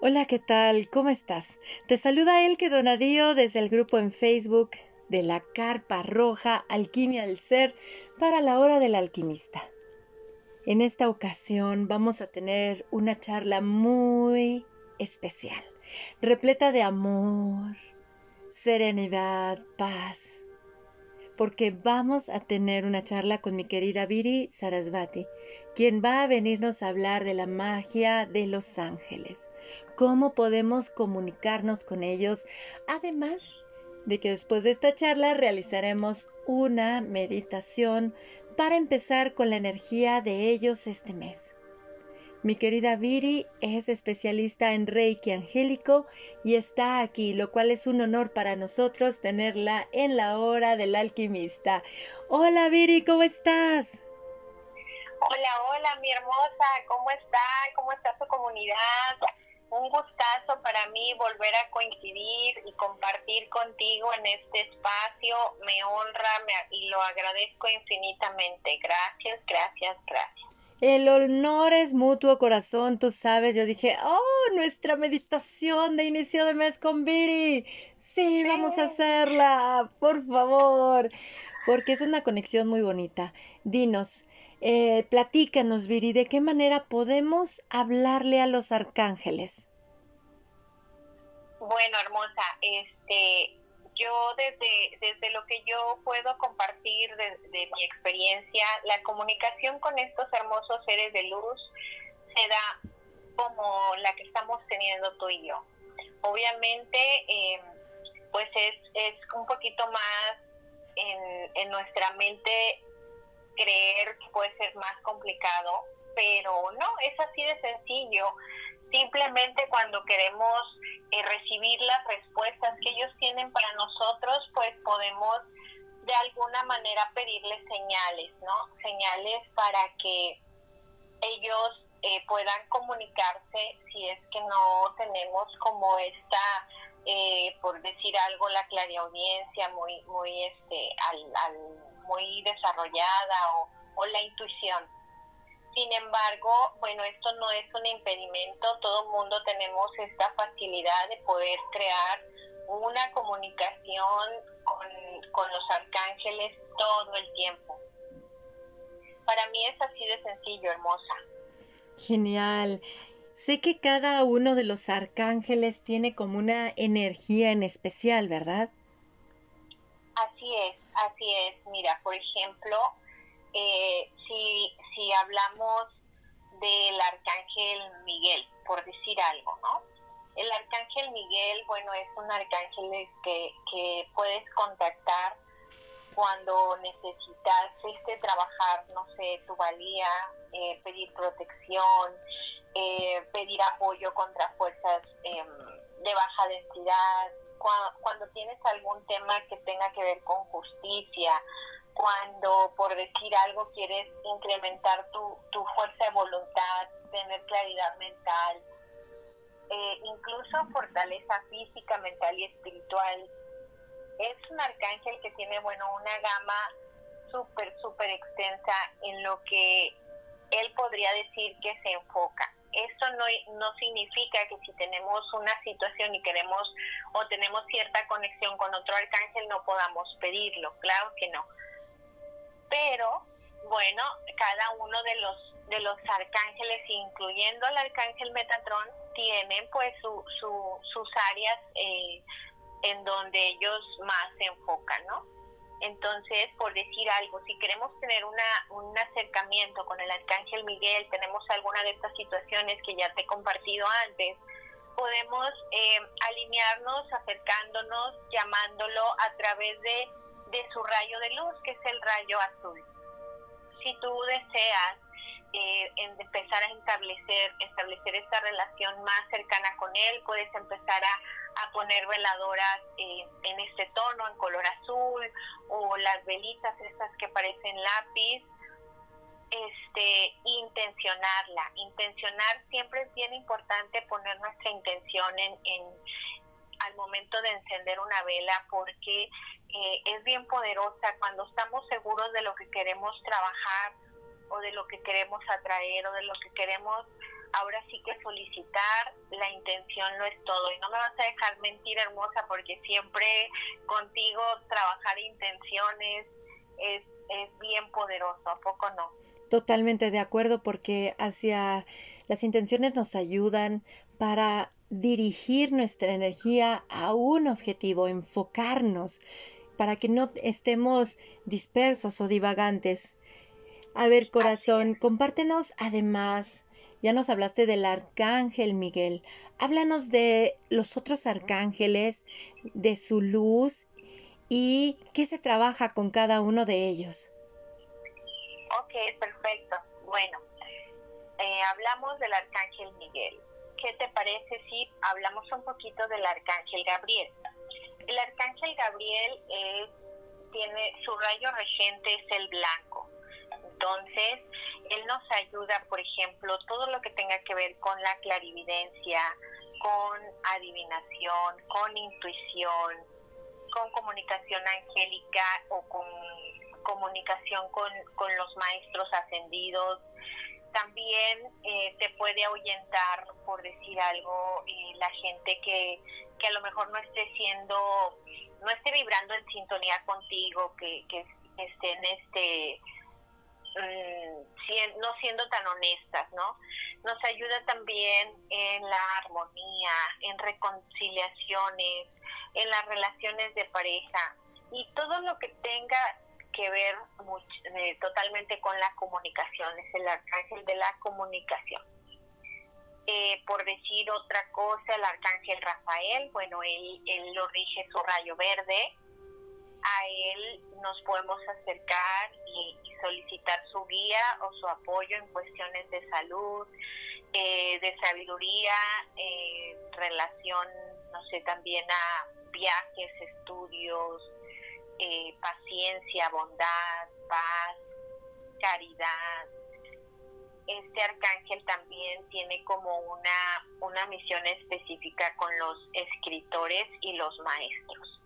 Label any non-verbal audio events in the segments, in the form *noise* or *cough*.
Hola, ¿qué tal? ¿Cómo estás? Te saluda Elke Donadío desde el grupo en Facebook de la Carpa Roja Alquimia del Ser para la Hora del Alquimista. En esta ocasión vamos a tener una charla muy especial, repleta de amor, serenidad, paz, porque vamos a tener una charla con mi querida Viri Sarasvati, quien va a venirnos a hablar de la magia de los ángeles, cómo podemos comunicarnos con ellos, además de que después de esta charla realizaremos una meditación para empezar con la energía de ellos este mes. Mi querida Viri es especialista en Reiki angélico y está aquí, lo cual es un honor para nosotros tenerla en la hora del alquimista. Hola Viri, ¿cómo estás? Hola, hola, mi hermosa, ¿cómo está? ¿Cómo está su comunidad? Un gustazo para mí volver a coincidir y compartir contigo en este espacio. Me honra y lo agradezco infinitamente. Gracias, gracias, gracias. El honor es mutuo, corazón, tú sabes. Yo dije, oh, nuestra meditación de inicio de mes con Viri. Sí, vamos a hacerla, por favor, porque es una conexión muy bonita. Dinos, eh, platícanos, Viri, ¿de qué manera podemos hablarle a los arcángeles? Bueno, hermosa, este, yo desde, desde lo que yo puedo compartir de, mi experiencia, la comunicación con estos hermosos seres de luz se da como la que estamos teniendo tú y yo. Obviamente, em, pues es, es un poquito más en, en nuestra mente creer que puede ser más complicado, pero no, es así de sencillo. Simplemente cuando queremos eh, recibir las respuestas que ellos tienen para nosotros, pues podemos de alguna manera pedirles señales, ¿no? Señales para que ellos eh, puedan comunicarse si es que no tenemos como esta, eh, por decir algo, la clariaudiencia muy, muy, este, al, muy desarrollada o la intuición. Sin embargo, bueno, esto no es un impedimento, todo el mundo tenemos esta facilidad de poder crear una comunicación con, los arcángeles todo el tiempo. Para mí es así de sencillo, hermosa. Genial. Sé que cada uno de los arcángeles tiene como una energía en especial, ¿verdad? Así es, así es. Mira, por ejemplo, eh, si, hablamos del arcángel Miguel, por decir algo, ¿no? El arcángel Miguel, bueno, es un arcángel que, que puedes contactar cuando necesitas este, trabajar, no sé, tu valía, eh, pedir protección, eh, pedir apoyo contra fuerzas em, de baja densidad, cuando tienes algún tema que tenga que ver con justicia, cuando por decir algo quieres incrementar tu, tu fuerza de voluntad, tener claridad mental, eh, incluso fortaleza física, mental y espiritual. Es un arcángel que tiene, bueno, una gama súper, súper extensa en lo que él podría decir que se enfoca. Esto no, no significa que si tenemos una situación y queremos o tenemos cierta conexión con otro arcángel no podamos pedirlo, claro que no de los de los arcángeles, incluyendo el arcángel Metatron, tienen pues su, sus áreas eh, en donde ellos más se enfocan, ¿no? Entonces, por decir algo, si queremos tener una, un acercamiento con el arcángel Miguel, tenemos alguna de estas situaciones que ya te he compartido antes, podemos eh, alinearnos acercándonos, llamándolo a través de de su rayo de luz, que es el rayo azul. Si tú deseas eh, empezar a establecer, establecer esta relación más cercana con él, puedes empezar a, poner veladoras eh, en este tono, en color azul, o las velitas estas que parecen lápiz, este, intencionarla. Intencionar siempre es bien importante poner nuestra intención en, en al momento de encender una vela porque eh, es bien poderosa cuando estamos seguros de lo que queremos trabajar o de lo que queremos atraer o de lo que queremos ahora sí que solicitar la intención no es todo. Y no me vas a dejar mentir, hermosa, porque siempre contigo trabajar intenciones es, es bien poderoso, ¿a poco no? Totalmente de acuerdo, porque hacia las intenciones nos ayudan para dirigir nuestra energía a un objetivo, enfocarnos, para que no estemos dispersos o divagantes. A ver, corazón, compártenos además ya nos hablaste del arcángel Miguel. Háblanos de los otros arcángeles, de su luz y qué se trabaja con cada uno de ellos. Ok, perfecto. Bueno, eh, hablamos del arcángel Miguel. ¿Qué te parece si hablamos un poquito del arcángel Gabriel? El arcángel Gabriel tiene su rayo regente es el blanco. Entonces, él nos ayuda, por ejemplo, todo lo que tenga que ver con la clarividencia, con adivinación, con intuición, con comunicación angélica o con comunicación con, los maestros ascendidos. También eh, te puede ahuyentar, por decir algo, eh, la gente que, que a lo mejor no esté siendo, no esté vibrando en sintonía contigo, que, que estén este Mm, no siendo tan honestas, ¿no? Nos ayuda también en la armonía, en reconciliaciones, en las relaciones de pareja y todo lo que tenga que ver eh, totalmente con la comunicación, es el arcángel de la comunicación. Eh, por decir otra cosa, el arcángel Rafael, bueno, él, él lo rige su rayo verde, a él nos podemos acercar y, solicitar su guía o su apoyo en cuestiones de salud, eh, de sabiduría, eh, relación, no sé, también a viajes, estudios, eh, paciencia, bondad, paz, caridad. Este arcángel también tiene como una, una misión específica con los escritores y los maestros.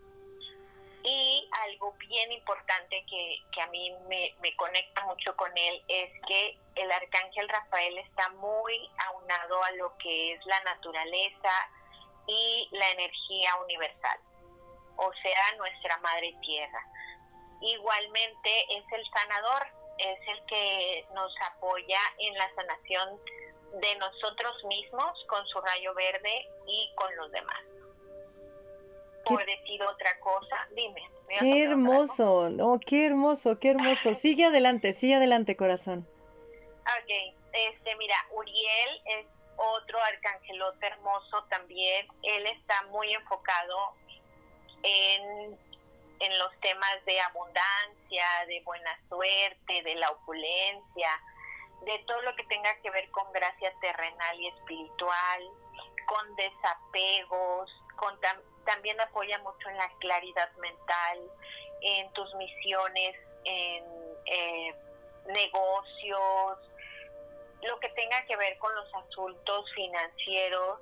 Y algo bien importante que, a mí me, me, conecta mucho con él es que el arcángel Rafael está muy aunado a lo que es la naturaleza y la energía universal, o sea, nuestra madre tierra. Igualmente es el sanador, es el que nos apoya en la sanación de nosotros mismos con su rayo verde y con los demás por decir otra cosa, dime. Qué hermoso, no, qué hermoso, qué hermoso. *laughs* Sigue adelante, sigue adelante, corazón. Ok, este, mira, Uriel es otro arcangelote hermoso también. Él está muy enfocado en, en los temas de abundancia, de buena suerte, de la opulencia, de todo lo que tenga que ver con gracia terrenal y espiritual, con desapegos, con también apoya mucho en la claridad mental, en tus misiones, en eh, negocios, lo que tenga que ver con los asuntos financieros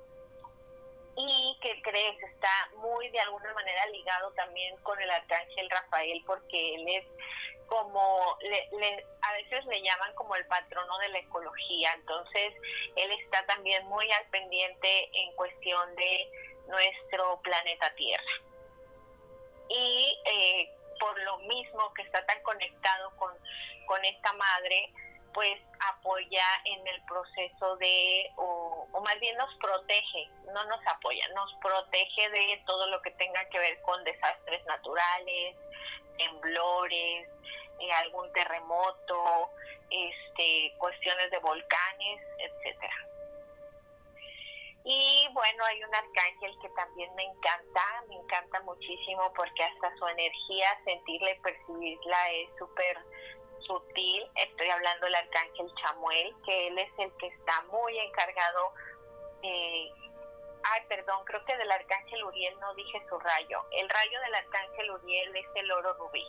y que crees está muy de alguna manera ligado también con el arcángel Rafael porque él es como le, a veces le llaman como el patrono de la ecología entonces él está también muy al pendiente en cuestión de nuestro planeta Tierra. Y eh, por lo mismo que está tan conectado con, con esta madre, pues apoya en el proceso de, o, más bien nos protege, no nos apoya, nos protege de todo lo que tenga que ver con desastres naturales, temblores, eh, algún terremoto, este, cuestiones de volcanes, etcétera. Y bueno, hay un arcángel que también me encanta, me encanta muchísimo porque hasta su energía, sentirla y percibirla es súper sutil. Estoy hablando del arcángel Chamuel, que él es el que está muy encargado. Eh, ay, perdón, creo que del arcángel Uriel no dije su rayo. El rayo del arcángel Uriel es el oro rubí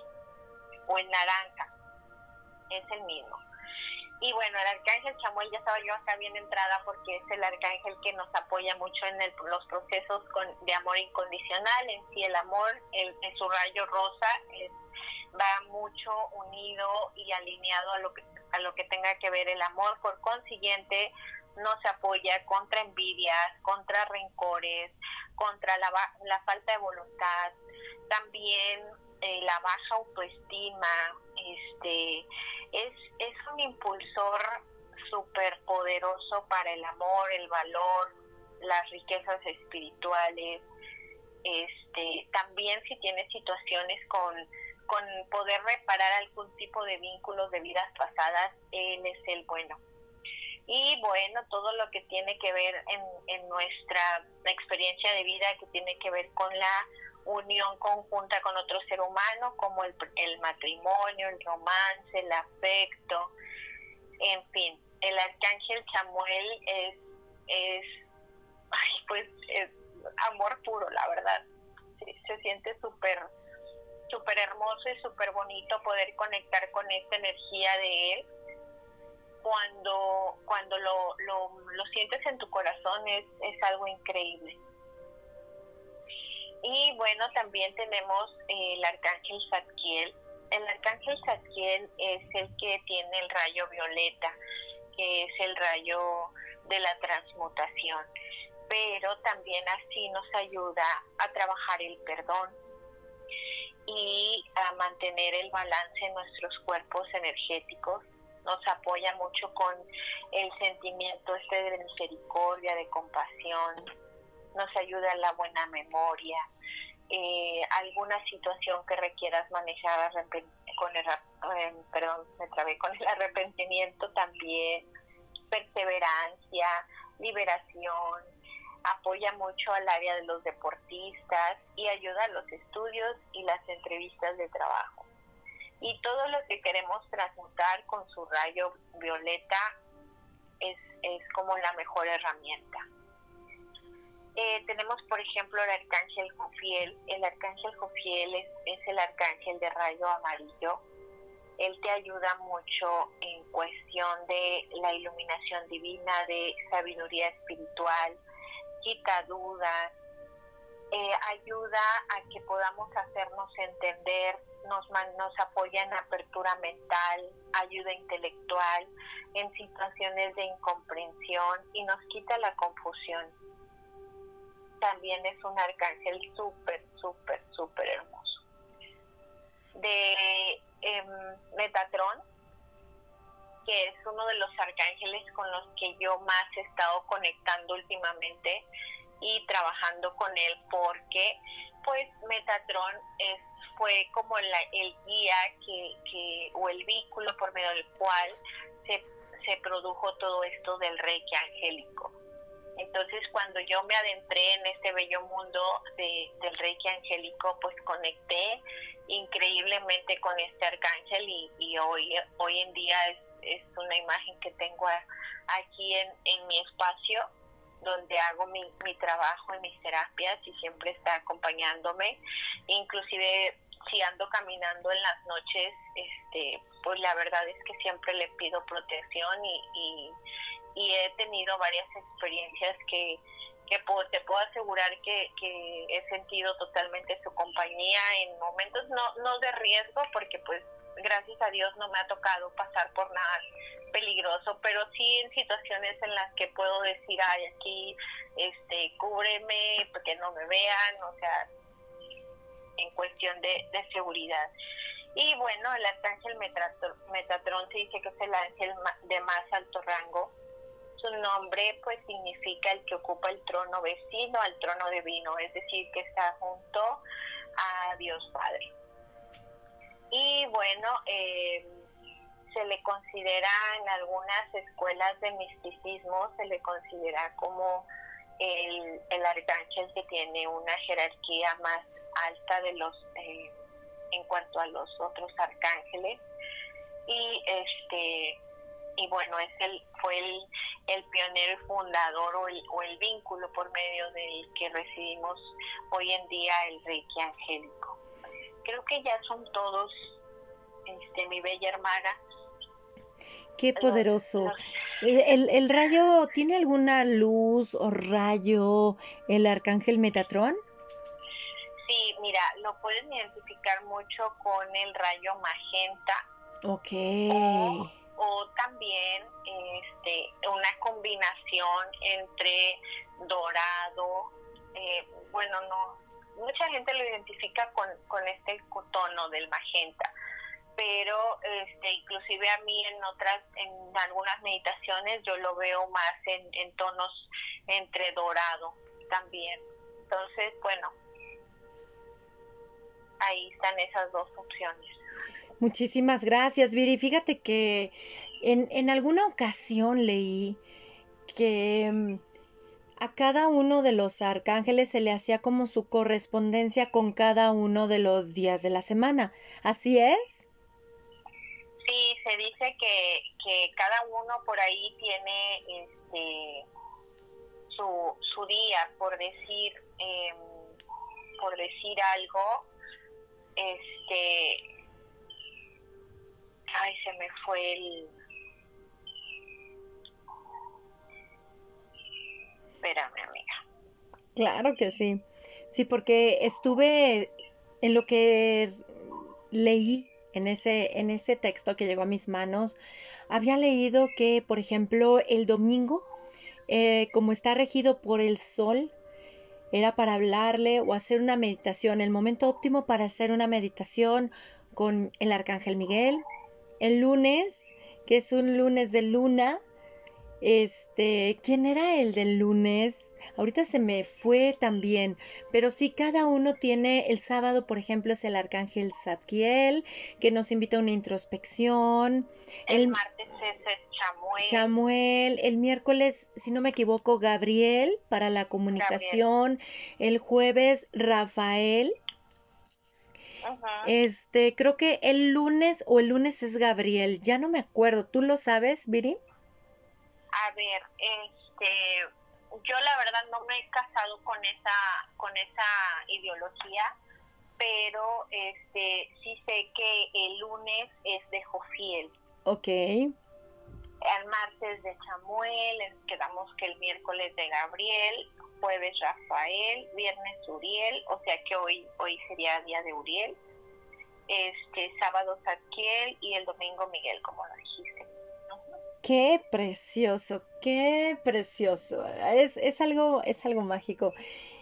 o el naranja, es el mismo. Y bueno, el arcángel Chamuel ya estaba yo acá bien entrada porque es el arcángel que nos apoya mucho en los procesos de amor incondicional. En sí, el amor, el, en su rayo rosa, va mucho unido y alineado a lo, que, a lo que tenga que ver el amor. Por consiguiente, nos apoya contra envidias, contra rencores, contra la, la falta de voluntad, también eh, la baja autoestima, este, es, es un impulsor súper poderoso para el amor, el valor, las riquezas espirituales, este, también si tienes situaciones con, con poder reparar algún tipo de vínculos de vidas pasadas, él es el bueno. Y bueno, todo lo que tiene que ver en, en nuestra experiencia de vida, que tiene que ver con la unión conjunta con otro ser humano, como el, el matrimonio, el romance, el afecto, en fin, el arcángel Samuel es, es ay, pues, es amor puro, la verdad. se siente súper hermoso y súper bonito poder conectar con esta energía de él cuando cuando lo, lo, lo sientes en tu corazón es, es algo increíble y bueno, también tenemos el arcángel Zadkiel. El arcángel Zadkiel es el que tiene el rayo violeta, que es el rayo de la transmutación. Pero también así nos ayuda a trabajar el perdón y a mantener el balance en nuestros cuerpos energéticos. Nos apoya mucho con el sentimiento este de misericordia, de compasión, nos ayuda la buena memoria, eh, alguna situación que requieras manejar con el, eh, perdón, me trabé con el arrepentimiento también, perseverancia, liberación, apoya mucho al área de los deportistas y ayuda a los estudios y las entrevistas de trabajo. Y todo lo que queremos transmutar con su rayo violeta es, es como la mejor herramienta. Eh, tenemos, por ejemplo, el arcángel Jofiel. El arcángel Jofiel es, es el arcángel de rayo amarillo. Él te ayuda mucho en cuestión de la iluminación divina, de sabiduría espiritual, quita dudas, eh, ayuda a que podamos hacernos entender, nos, nos apoya en apertura mental, ayuda intelectual, en situaciones de incomprensión y nos quita la confusión también es un arcángel súper, súper, súper hermoso. De em, Metatron, que es uno de los arcángeles con los que yo más he estado conectando últimamente y trabajando con él porque pues Metatron es, fue como el guía que, que, o el vínculo por medio del cual se, se produjo todo esto del reiki angélico. Entonces, cuando yo me adentré en este bello mundo de, del Reiki angélico, pues conecté increíblemente con este arcángel y, hoy, hoy en día es, es una imagen que tengo aquí en, en mi espacio donde hago mi, mi trabajo y mis terapias y siempre está acompañándome. Inclusive si ando caminando en las noches, este, pues la verdad es que siempre le pido protección y, y he tenido varias experiencias que, que te puedo asegurar que, que he sentido totalmente su compañía en momentos no, no de riesgo, porque pues gracias a Dios no me ha tocado pasar por nada peligroso, pero sí en situaciones en las que puedo decir, ay, aquí, este, cúbreme, que no me vean, o sea, en cuestión de, de seguridad. Y bueno, el arcángel Metatron se dice que es el ángel de más alto rango su nombre pues significa el que ocupa el trono vecino al trono divino, es decir, que está junto a Dios Padre. Y bueno, eh, se le considera en algunas escuelas de misticismo, se le considera como el, el arcángel que tiene una jerarquía más alta de los eh, en cuanto a los otros arcángeles y este y bueno es el fue el, el pionero y fundador o el, o el vínculo por medio del que recibimos hoy en día el Reiki angélico. Creo que ya son todos, este, mi bella hermana. Qué poderoso. *laughs* ¿El, ¿El rayo tiene alguna luz o rayo el arcángel Metatron? Sí, mira, lo pueden identificar mucho con el rayo magenta. Ok o también este, una combinación entre dorado, eh, bueno, no, mucha gente lo identifica con, con este tono del magenta, pero este, inclusive a mí en otras, en algunas meditaciones yo lo veo más en, en tonos entre dorado también. Entonces, bueno, ahí están esas dos opciones. Muchísimas gracias, Viri. Fíjate que en, en alguna ocasión leí que mm, a cada uno de los arcángeles se le hacía como su correspondencia con cada uno de los días de la semana. ¿Así es? Sí, se dice que, que cada uno por ahí tiene este su, su día, por decir, eh, por decir algo, este, ay, se me fue el, amiga. Claro que sí. Sí, porque estuve en lo que leí en ese, en ese texto que llegó a mis manos, había leído que, por ejemplo, el domingo, eh, como está regido por el sol, era para hablarle o hacer una meditación, el momento óptimo para hacer una meditación con el arcángel Miguel. El lunes, que es un lunes de luna, este, ¿quién era el del lunes? Ahorita se me fue también, pero sí cada uno tiene el sábado, por ejemplo, es el arcángel Zadkiel, que nos invita a una introspección. El, martes es Chamuel. Chamuel, el miércoles, si no me equivoco, Gabriel para la comunicación, el jueves Rafael. Este, creo que el lunes o el lunes es Gabriel, ya no me acuerdo, ¿tú lo sabes, Viri? A ver, este, yo la verdad no me he casado con esa con esa ideología pero este sí sé que el lunes es de Jofiel. Ok. el martes de Chamuel quedamos que el miércoles de Gabriel jueves Rafael viernes Uriel o sea que hoy hoy sería día de Uriel. Este sábado Zadkiel y el domingo Miguel como lo dijiste Qué precioso, qué precioso. Es, es, algo, es algo mágico.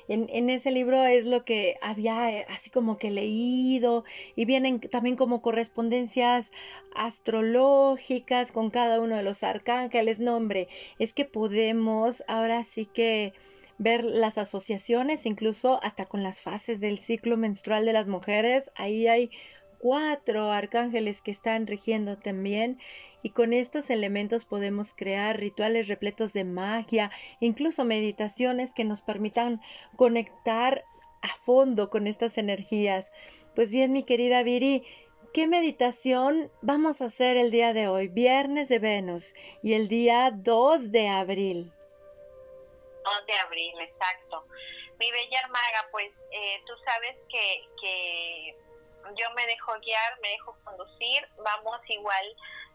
En, en, ese libro es lo que había eh, así como que leído y vienen también como correspondencias astrológicas con cada uno de los arcángeles. No, hombre, es que podemos ahora sí que ver las asociaciones, incluso hasta con las fases del ciclo menstrual de las mujeres. Ahí hay cuatro arcángeles que están rigiendo también y con estos elementos podemos crear rituales repletos de magia, incluso meditaciones que nos permitan conectar a fondo con estas energías. Pues bien, mi querida Viri, ¿qué meditación vamos a hacer el día de hoy? Viernes de Venus y el día 2 de abril. 2 de abril, exacto. Mi bella hermaga, pues eh, tú sabes que, que yo me dejo guiar, me dejo conducir, vamos igual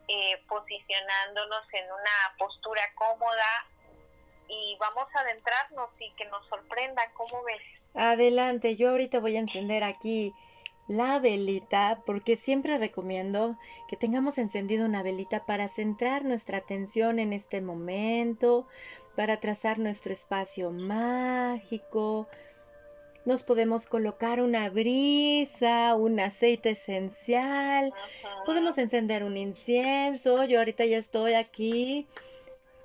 eh, posicionándonos en una postura cómoda y vamos a adentrarnos y que nos sorprendan, ¿cómo ves? Adelante, yo ahorita voy a encender aquí la velita porque siempre recomiendo que tengamos encendido una velita para centrar nuestra atención en este momento, para trazar nuestro espacio mágico, nos podemos colocar una brisa, un aceite esencial, podemos encender un incienso. Yo ahorita ya estoy aquí.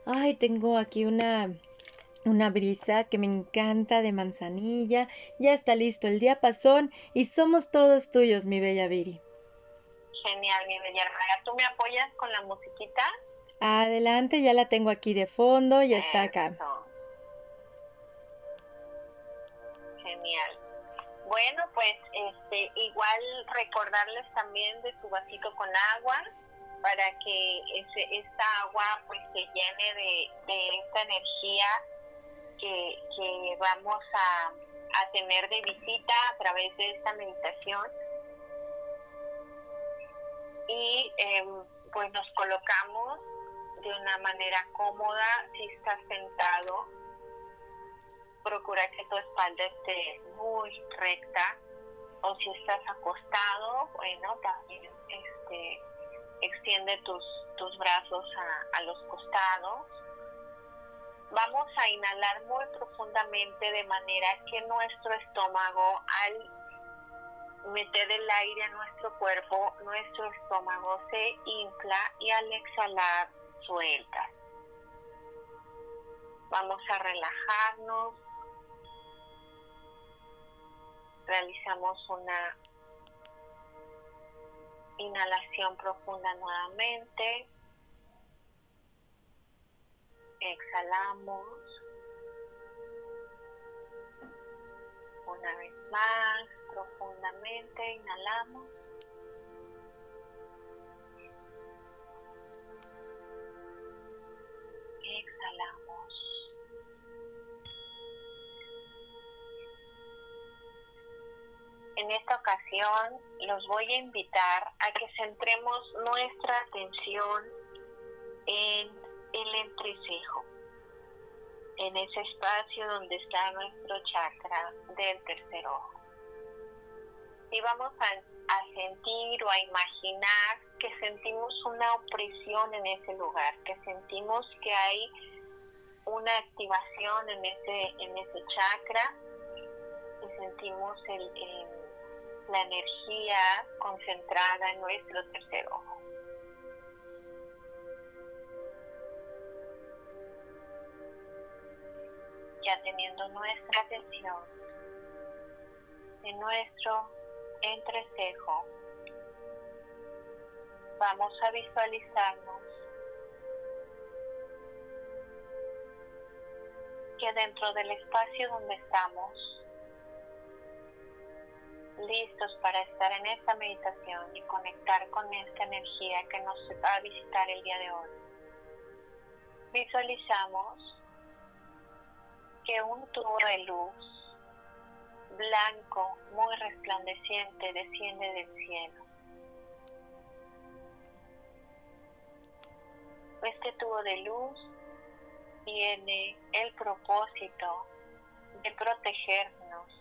Ay, tengo aquí una una brisa que me encanta de manzanilla. Ya está listo el diapasón y somos todos tuyos, mi bella Viri. Genial, mi bella hermana. ¿Tú me apoyas con la musiquita? Adelante, ya la tengo aquí de fondo, ya está acá. Genial. Bueno, pues este, igual recordarles también de su vasito con agua para que ese, esta agua pues se llene de, esta energía que, vamos a, a tener de visita a través de esta meditación. Y em, pues nos colocamos de una manera cómoda si estás sentado procura que tu espalda esté muy recta o si estás acostado, bueno, también este, extiende tus, tus brazos a, los costados. Vamos a inhalar muy profundamente de manera que nuestro estómago al meter el aire a nuestro cuerpo, nuestro estómago se infla y al exhalar suelta. Vamos a relajarnos. Realizamos una Inhalación profunda nuevamente. Exhalamos. Una vez más, profundamente inhalamos. Exhalamos. En esta ocasión los voy a invitar a que centremos nuestra atención en el entrecejo, en ese espacio donde está nuestro chakra del tercer ojo. Y vamos a, sentir o a imaginar que sentimos una opresión en ese lugar, que sentimos que hay una activación en ese, en ese chakra, y sentimos el la energía concentrada en nuestro tercer ojo. Ya teniendo nuestra atención en nuestro entrecejo, vamos a visualizarnos que dentro del espacio donde estamos listos para estar en esta meditación y conectar con esta energía que nos va a visitar el día de hoy. Visualizamos que un tubo de luz blanco, muy resplandeciente, desciende del cielo. Este tubo de luz tiene el propósito de protegernos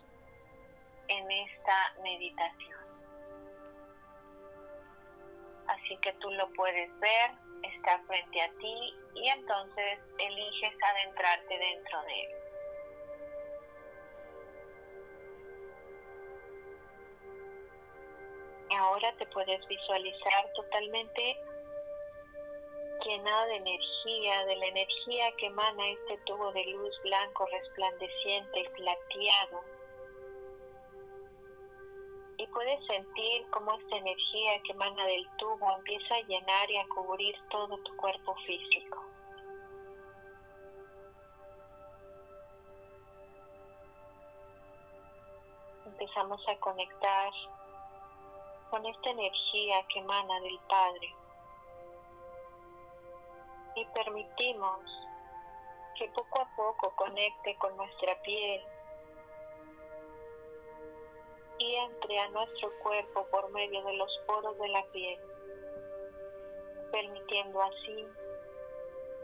en esta meditación. Así que tú lo puedes ver, está frente a ti y entonces eliges adentrarte dentro de él. Ahora te puedes visualizar totalmente llena de energía, de la energía que emana este tubo de luz blanco resplandeciente y plateado puedes sentir cómo esta energía que emana del tubo empieza a llenar y a cubrir todo tu cuerpo físico. Empezamos a conectar con esta energía que emana del Padre y permitimos que poco a poco conecte con nuestra piel, y entre a nuestro cuerpo por medio de los poros de la piel, permitiendo así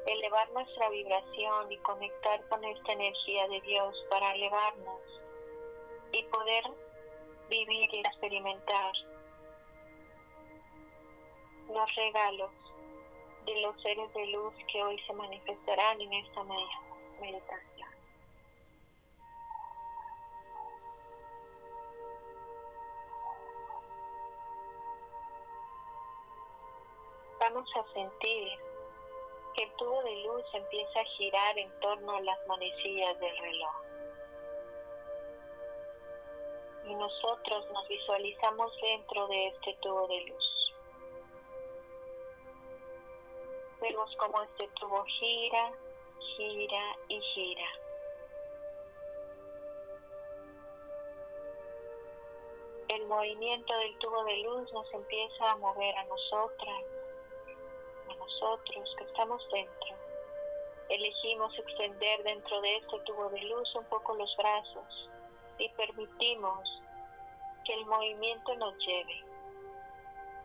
elevar nuestra vibración y conectar con esta energía de Dios para elevarnos y poder vivir y experimentar los regalos de los seres de luz que hoy se manifestarán en esta meditación. Vamos a sentir que el tubo de luz empieza a girar en torno a las manecillas del reloj. Y nosotros nos visualizamos dentro de este tubo de luz. Vemos cómo este tubo gira, gira y gira. El movimiento del tubo de luz nos empieza a mover a nosotras, nosotros que estamos dentro, elegimos extender dentro de este tubo de luz un poco los brazos y permitimos que el movimiento nos lleve,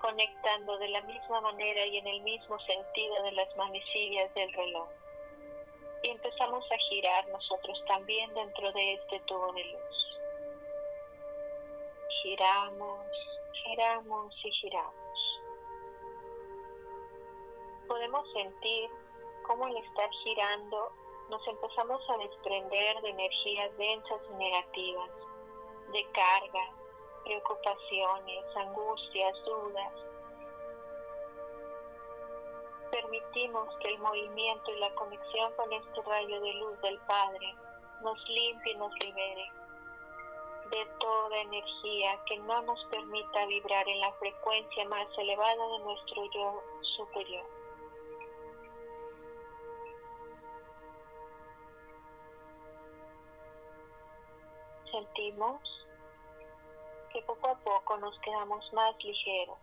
conectando de la misma manera y en el mismo sentido de las manecillas del reloj. Y empezamos a girar nosotros también dentro de este tubo de luz. Giramos, giramos y giramos podemos sentir cómo al estar girando nos empezamos a desprender de energías densas y negativas, de cargas, preocupaciones, angustias, dudas. Permitimos que el movimiento y la conexión con este rayo de luz del Padre nos limpie y nos libere de toda energía que no nos permita vibrar en la frecuencia más elevada de nuestro yo superior. Sentimos que poco a poco nos quedamos más ligeros.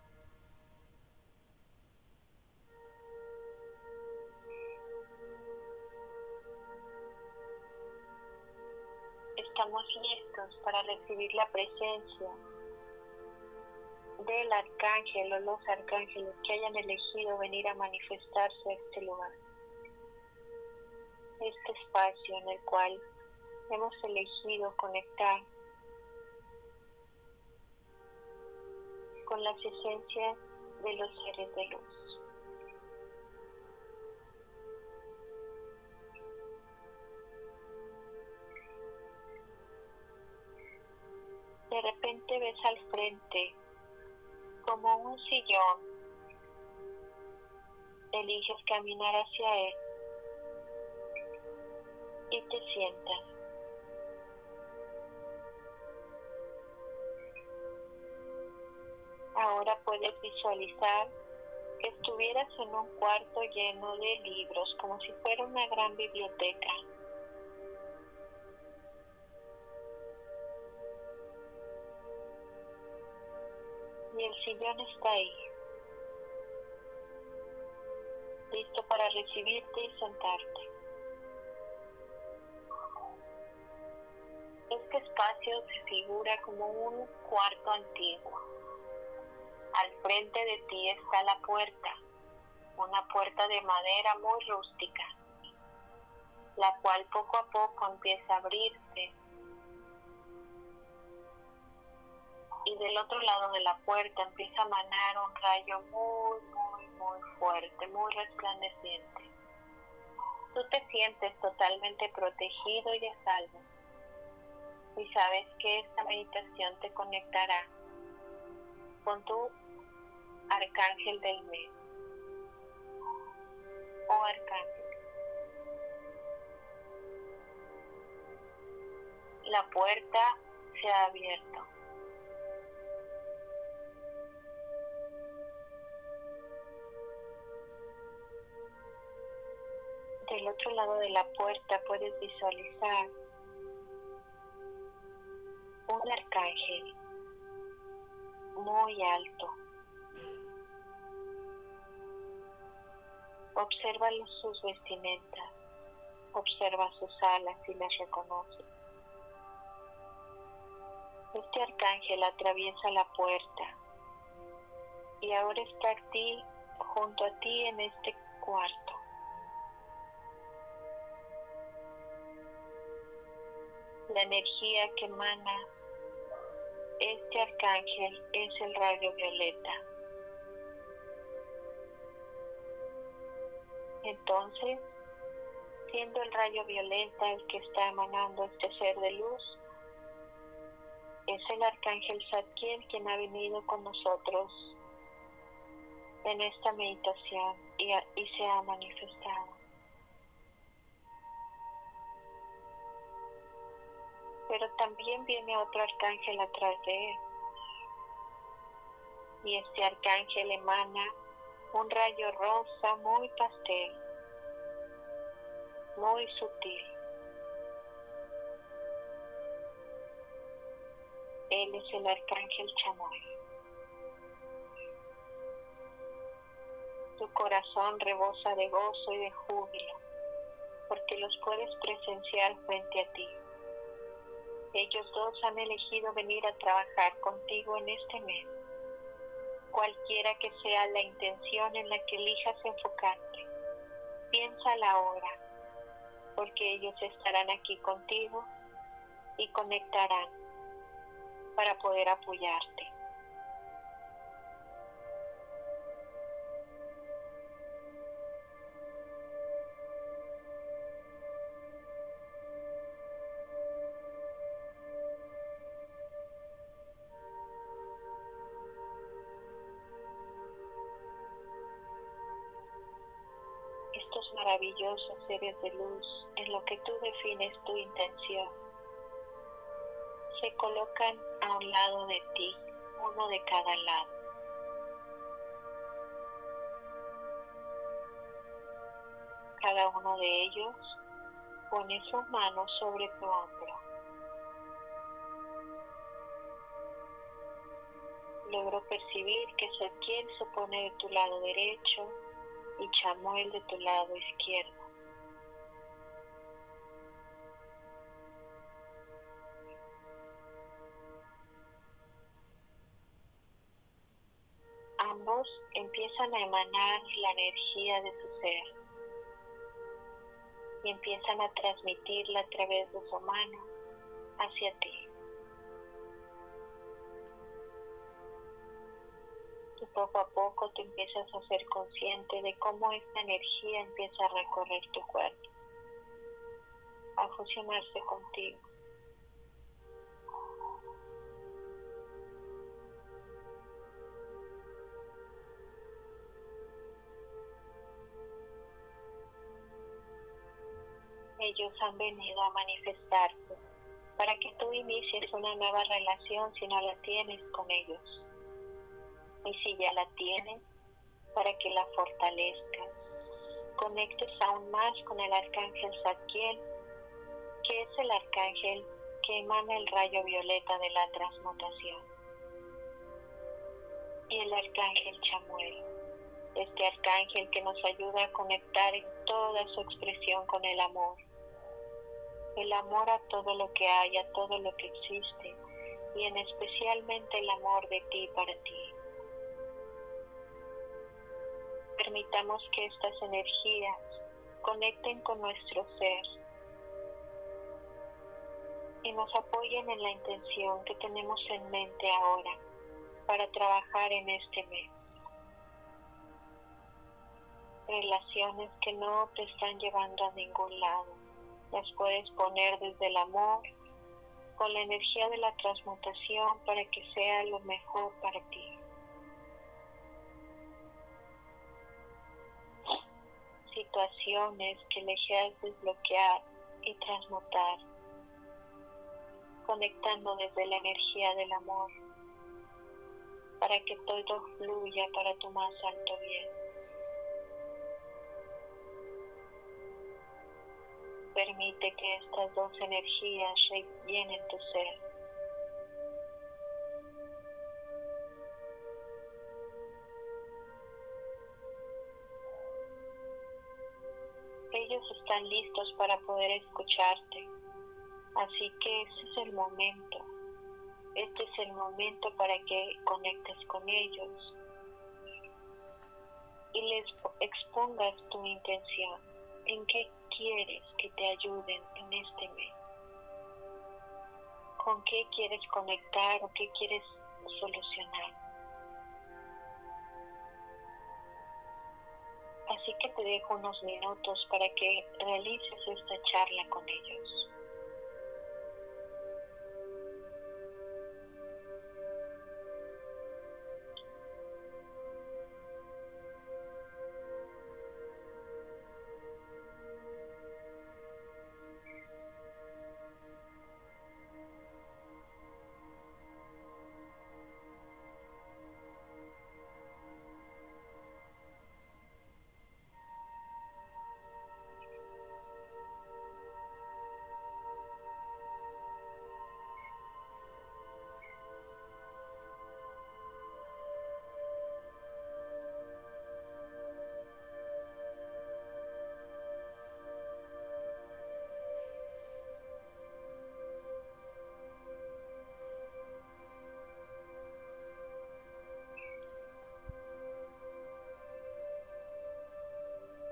Estamos listos para recibir la presencia del arcángel o los arcángeles que hayan elegido venir a manifestarse a este lugar. Este espacio en el cual hemos elegido conectar con las esencias de los seres de luz. De repente ves al frente como un sillón. Eliges caminar hacia él y te sientas. Ahora puedes visualizar que estuvieras en un cuarto lleno de libros, como si fuera una gran biblioteca. Y el sillón está ahí, listo para recibirte y sentarte. Este espacio se figura como un cuarto antiguo al frente de ti está la puerta, una puerta de madera muy rústica, la cual poco a poco empieza a abrirse. Y del otro lado de la puerta empieza a manar un rayo muy, muy, muy fuerte, muy resplandeciente. Tú te sientes totalmente protegido y a salvo. Y sabes que esta meditación te conectará con tu arcángel del mes o arcángel. La puerta se ha abierto. Del otro lado de la puerta puedes visualizar un arcángel muy alto Observa sus vestimentas, observa sus alas y las reconoce. Este arcángel atraviesa la puerta y ahora está aquí, junto a ti en este cuarto. La energía que emana este arcángel es el rayo violeta. Entonces, siendo el rayo violeta el que está emanando este ser de luz, es el arcángel Zadkiel quien ha venido con nosotros en esta meditación y, y se ha manifestado. Pero también viene otro arcángel atrás de él. Y este arcángel emana un rayo rosa muy pastel, muy sutil. Él es el arcángel Chamoy. Tu corazón rebosa de gozo y de júbilo, porque los puedes presenciar frente a ti. Ellos dos han elegido venir a trabajar contigo en este mes cualquiera que sea la intención en la que elijas enfocarte. Piénsala ahora, porque ellos estarán aquí contigo y conectarán para poder apoyarte. Maravillosos seres de luz en lo que tú defines tu intención. Se colocan a un lado de ti, uno de cada lado. Cada uno de ellos pone su mano sobre tu hombro. Logro percibir que Zadkiel se pone de tu lado derecho y Chamuel de tu lado izquierdo. Ambos empiezan a emanar la energía de su ser y empiezan a transmitirla a través de su mano hacia ti. Poco a poco te empiezas a ser consciente de cómo esta energía empieza a recorrer tu cuerpo, a fusionarse contigo. Ellos han venido a manifestarse para que tú inicies una nueva relación si no la tienes con ellos y si ya la tienes, para que la fortalezcas. Conectes aún más con el arcángel Zadkiel, que es el arcángel que emana el rayo violeta de la transmutación. Y el arcángel Chamuel, este arcángel que nos ayuda a conectar en toda su expresión con el amor. El amor a todo lo que hay, a todo lo que existe, y en especialmente el amor de ti para ti. Permitamos que estas energías conecten con nuestro ser y nos apoyen en la intención que tenemos en mente ahora para trabajar en este mes. Relaciones que no te están llevando a ningún lado. Las puedes poner desde el amor, con la energía de la transmutación para que sea lo mejor para ti. Situaciones que le quieras desbloquear y transmutar, conectando desde la energía del amor, para que todo fluya para tu más alto bien. Permite que estas dos energías llenen tu ser están listos para poder escucharte. Así que ese es el momento. Este es el momento para que conectes con ellos y les expongas tu intención. ¿En qué quieres que te ayuden en este mes? ¿Con qué quieres conectar o qué quieres solucionar? Así que te dejo unos minutos para que realices esta charla con ellos.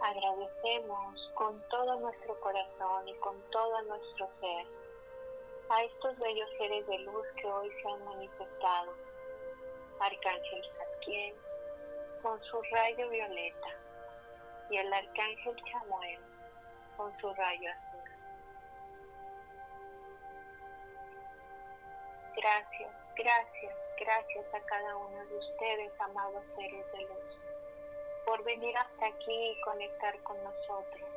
Agradecemos con todo nuestro corazón y con todo nuestro ser a estos bellos seres de luz que hoy se han manifestado. Arcángel Zadkiel con su rayo violeta y el Arcángel Chamuel con su rayo azul. Gracias, gracias, gracias a cada uno de ustedes, amados seres de luz por venir hasta aquí y conectar con nosotros,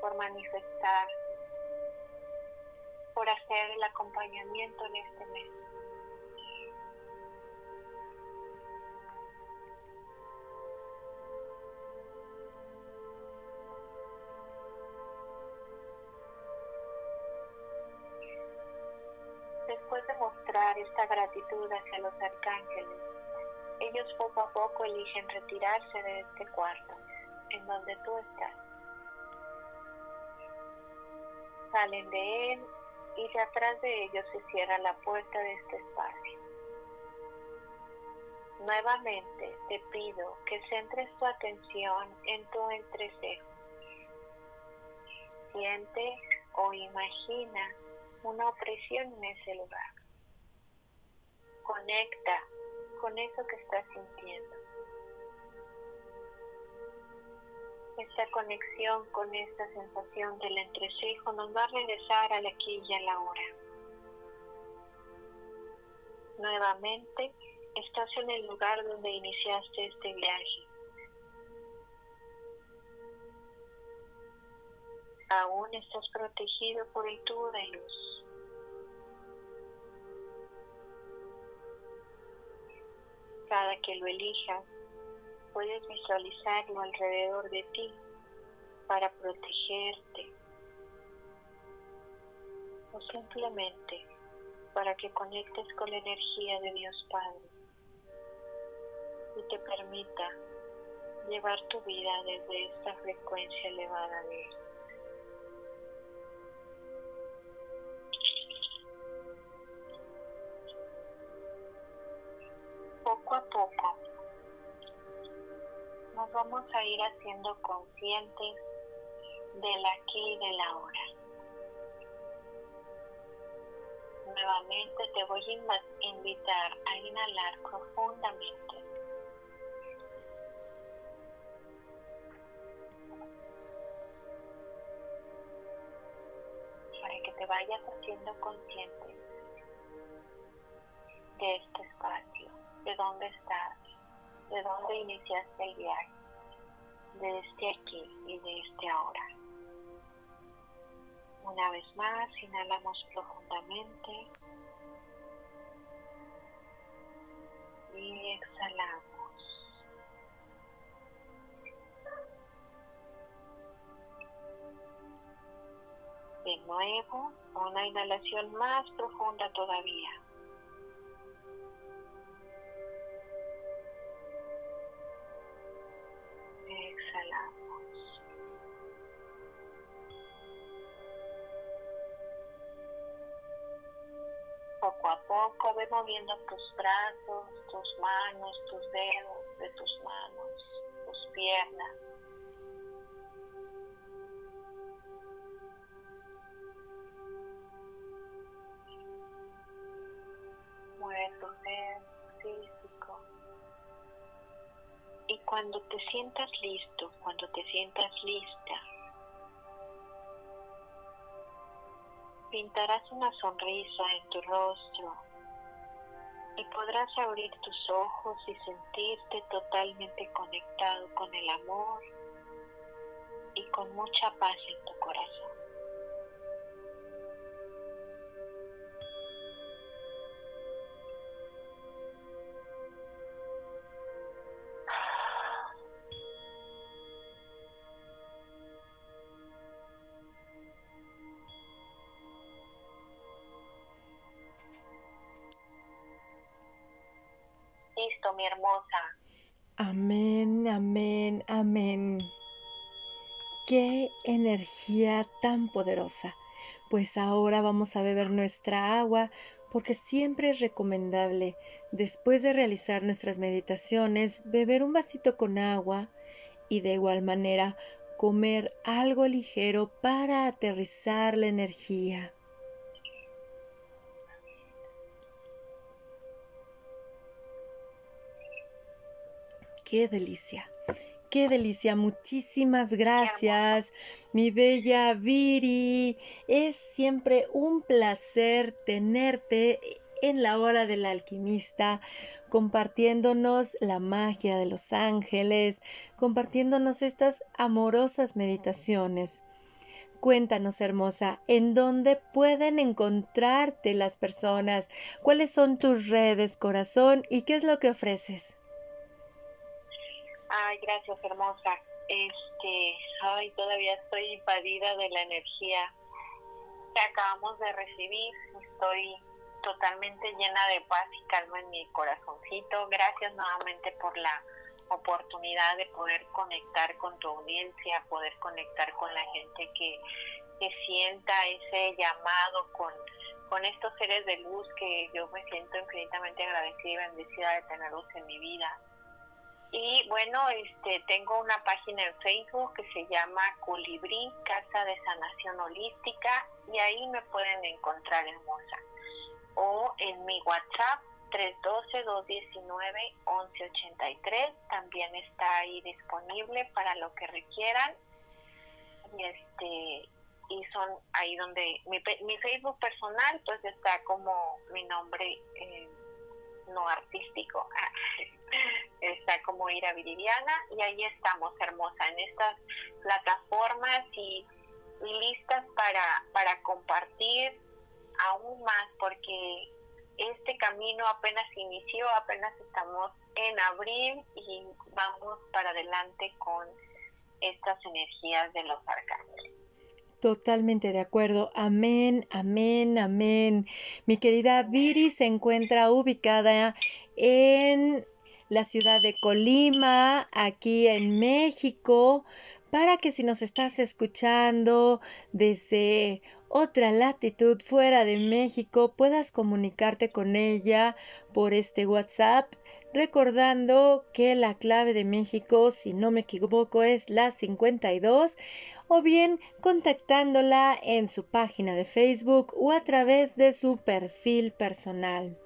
por manifestar, por hacer el acompañamiento en este mes. Después de mostrar esta gratitud hacia los arcángeles, ellos poco a poco eligen retirarse de este cuarto en donde tú estás. Salen de él y de atrás de ellos se cierra la puerta de este espacio. Nuevamente te pido que centres tu atención en tu entrecejo. Siente o imagina una opresión en ese lugar. Conecta con eso que estás sintiendo. Esta conexión con esta sensación del entrecejo nos va a regresar al aquí y a la hora. Nuevamente estás en el lugar donde iniciaste este viaje. Aún estás protegido por el tubo de luz. Cada que lo elijas, puedes visualizarlo alrededor de ti para protegerte o simplemente para que conectes con la energía de Dios Padre y te permita llevar tu vida desde esta frecuencia elevada de Él. Vamos a ir haciendo conscientes del aquí y del ahora. Nuevamente te voy a invitar a inhalar profundamente. Para que te vayas haciendo consciente de este espacio de dónde estás, de dónde iniciaste el viaje, de este aquí y de este ahora. Una vez más, inhalamos profundamente y exhalamos. De nuevo, una inhalación más profunda todavía. Poco ve moviendo tus brazos, tus manos, tus dedos de tus manos, tus piernas. Mueve tu ser físico. Y cuando te sientas listo, cuando te sientas lista, pintarás una sonrisa en tu rostro y podrás abrir tus ojos y sentirte totalmente conectado con el amor y con mucha paz en tu corazón. Hermosa. Amén, amén, amén. Qué energía tan poderosa. Pues ahora vamos a beber nuestra agua porque siempre es recomendable, después de realizar nuestras meditaciones, beber un vasito con agua y de igual manera comer algo ligero para aterrizar la energía. Qué delicia. Qué delicia, muchísimas gracias, mi bella Viri. Es siempre un placer tenerte en la hora del alquimista, compartiéndonos la magia de los ángeles, compartiéndonos estas amorosas meditaciones. Cuéntanos, hermosa, ¿en dónde pueden encontrarte las personas? ¿Cuáles son tus redes, corazón? ¿Y qué es lo que ofreces? Ay, gracias, hermosa. Este, ay, todavía estoy invadida de la energía que acabamos de recibir. Estoy totalmente llena de paz y calma en mi corazoncito. Gracias nuevamente por la oportunidad de poder conectar con tu audiencia, poder conectar con la gente que, que sienta ese llamado con, con estos seres de luz que yo me siento infinitamente agradecida y bendecida de tenerlos en mi vida. Y bueno, este tengo una página en Facebook que se llama Colibrí Casa de Sanación Holística y ahí me pueden encontrar hermosa. O en mi WhatsApp 312-219-1183 también está ahí disponible para lo que requieran. Y este y son ahí donde mi, mi Facebook personal pues está como mi nombre eh, no artístico *laughs* está como Ira Viridiana y ahí estamos hermosa en estas plataformas y, y listas para para compartir aún más porque este camino apenas inició, apenas estamos en abril y vamos para adelante con estas energías de los arcángeles. Totalmente de acuerdo. Amén, amén, amén. Mi querida Viri se encuentra ubicada en la ciudad de Colima, aquí en México, para que si nos estás escuchando desde otra latitud fuera de México puedas comunicarte con ella por este WhatsApp recordando que la clave de México, si no me equivoco, es la 52 o bien contactándola en su página de Facebook o a través de su perfil personal.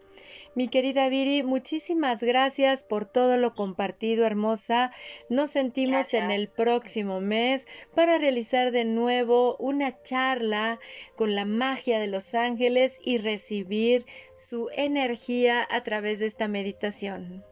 Mi querida Viri, muchísimas gracias por todo lo compartido, hermosa. Nos sentimos en el próximo mes para realizar de nuevo una charla con la magia de los ángeles y recibir su energía a través de esta meditación.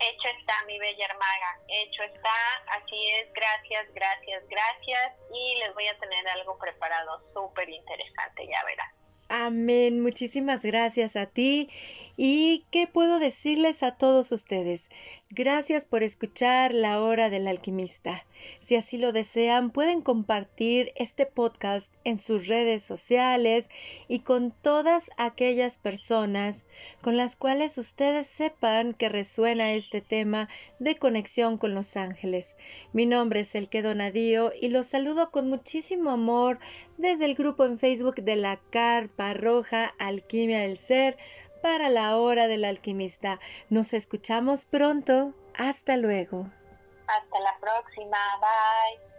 Hecho está, mi bella hermana, hecho está, así es, gracias, gracias, gracias y les voy a tener algo preparado súper interesante, ya verás. Amén. Muchísimas gracias a ti. ¿Y qué puedo decirles a todos ustedes? Gracias por escuchar La Hora del Alquimista. Si así lo desean, pueden compartir este podcast en sus redes sociales y con todas aquellas personas con las cuales ustedes sepan que resuena este tema de conexión con los ángeles. Mi nombre es Elke Donadío y los saludo con muchísimo amor desde el grupo en Facebook de la Carpa Roja Alquimia del Ser para la hora del alquimista. Nos escuchamos pronto. Hasta luego. Hasta la próxima. Bye.